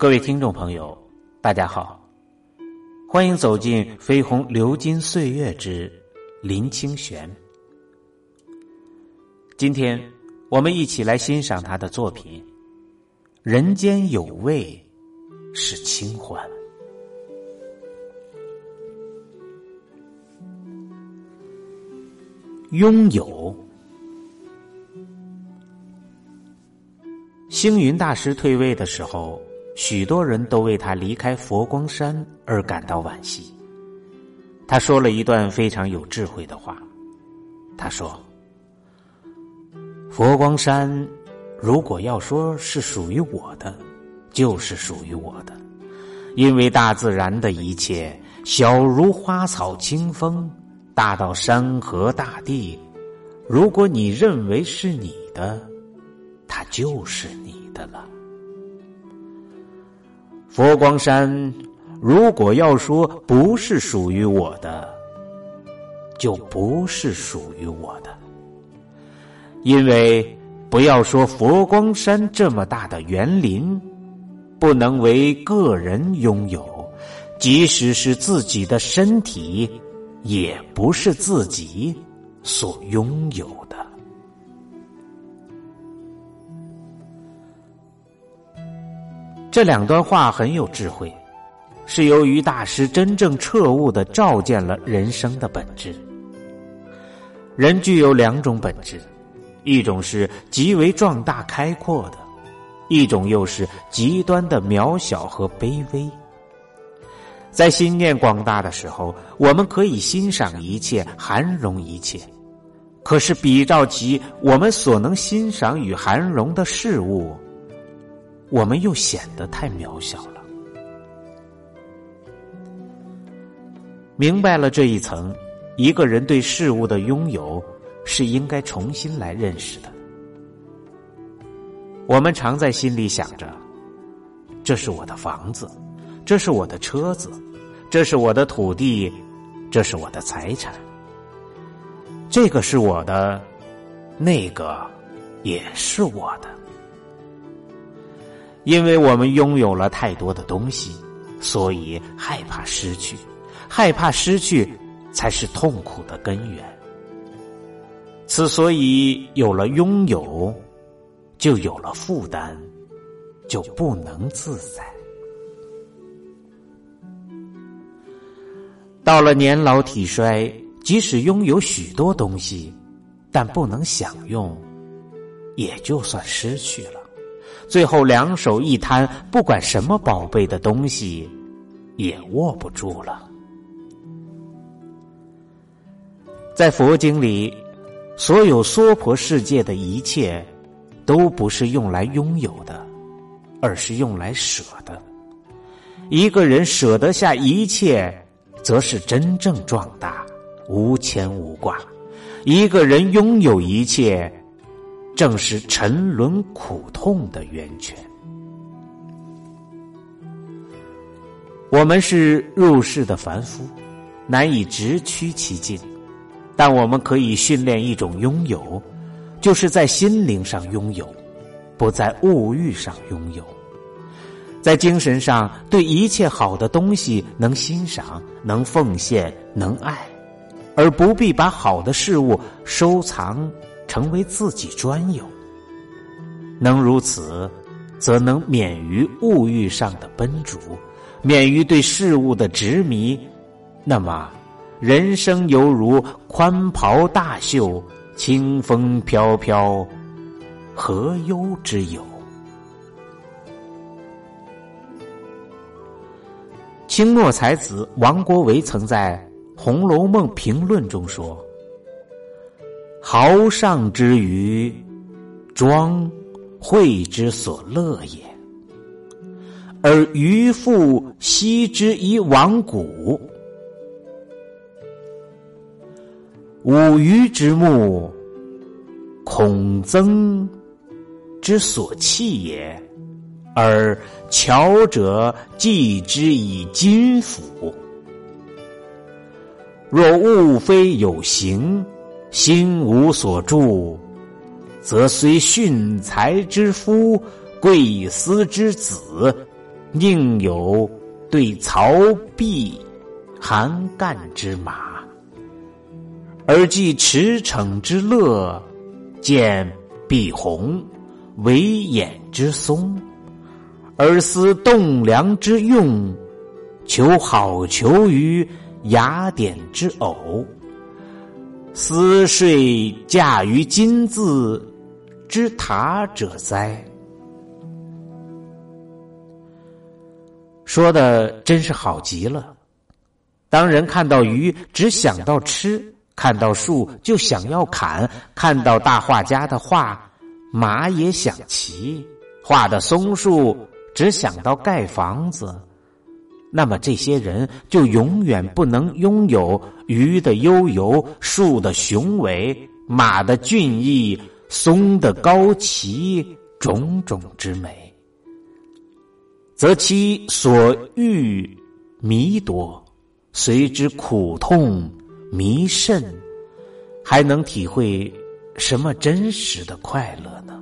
各位听众朋友，大家好，欢迎走进《飞鸿流金岁月之林清玄》。今天我们一起来欣赏他的作品《人间有味是清欢》。拥有。星云大师退位的时候，许多人都为他离开佛光山而感到惋惜。他说了一段非常有智慧的话。他说：“佛光山如果要说是属于我的，就是属于我的，因为大自然的一切，小如花草清风。”大到山河大地，如果你认为是你的，它就是你的了。佛光山，如果要说不是属于我的，就不是属于我的。因为不要说佛光山这么大的园林，不能为个人拥有，即使是自己的身体。也不是自己所拥有的。这两段话很有智慧，是由于大师真正彻悟的照见了人生的本质。人具有两种本质，一种是极为壮大开阔的，一种又是极端的渺小和卑微。在心念广大的时候，我们可以欣赏一切，涵容一切；可是比照起我们所能欣赏与涵容的事物，我们又显得太渺小了。明白了这一层，一个人对事物的拥有是应该重新来认识的。我们常在心里想着：“这是我的房子。”这是我的车子，这是我的土地，这是我的财产。这个是我的，那个也是我的。因为我们拥有了太多的东西，所以害怕失去，害怕失去才是痛苦的根源。此所以有了拥有，就有了负担，就不能自在。到了年老体衰，即使拥有许多东西，但不能享用，也就算失去了。最后两手一摊，不管什么宝贝的东西，也握不住了。在佛经里，所有娑婆世界的一切，都不是用来拥有的，而是用来舍的。一个人舍得下一切。则是真正壮大，无牵无挂。一个人拥有一切，正是沉沦苦痛的源泉。我们是入世的凡夫，难以直趋其境，但我们可以训练一种拥有，就是在心灵上拥有，不在物欲上拥有。在精神上，对一切好的东西能欣赏、能奉献、能爱，而不必把好的事物收藏成为自己专有。能如此，则能免于物欲上的奔逐，免于对事物的执迷。那么，人生犹如宽袍大袖、清风飘飘，何忧之有？清末才子王国维曾在《红楼梦》评论中说：“豪上之余，庄惠之所乐也；而渔父惜之以往古，五鱼之目，孔曾之所弃也。”而巧者寄之以金斧。若物非有形，心无所住，则虽训才之夫、贵司之子，宁有对曹丕、韩干之马，而寄驰骋之乐，见碧鸿、为偃之松，而思栋梁之用，求好求于雅典之偶，思睡驾于金字之塔者哉？说的真是好极了。当人看到鱼，只想到吃；看到树，就想要砍；看到大画家的画，马也想骑；画的松树，只想到盖房子。那么这些人就永远不能拥有鱼的悠游、树的雄伟、马的俊逸、松的高奇种种之美。则其所欲弥多，随之苦痛弥甚，还能体会什么真实的快乐呢？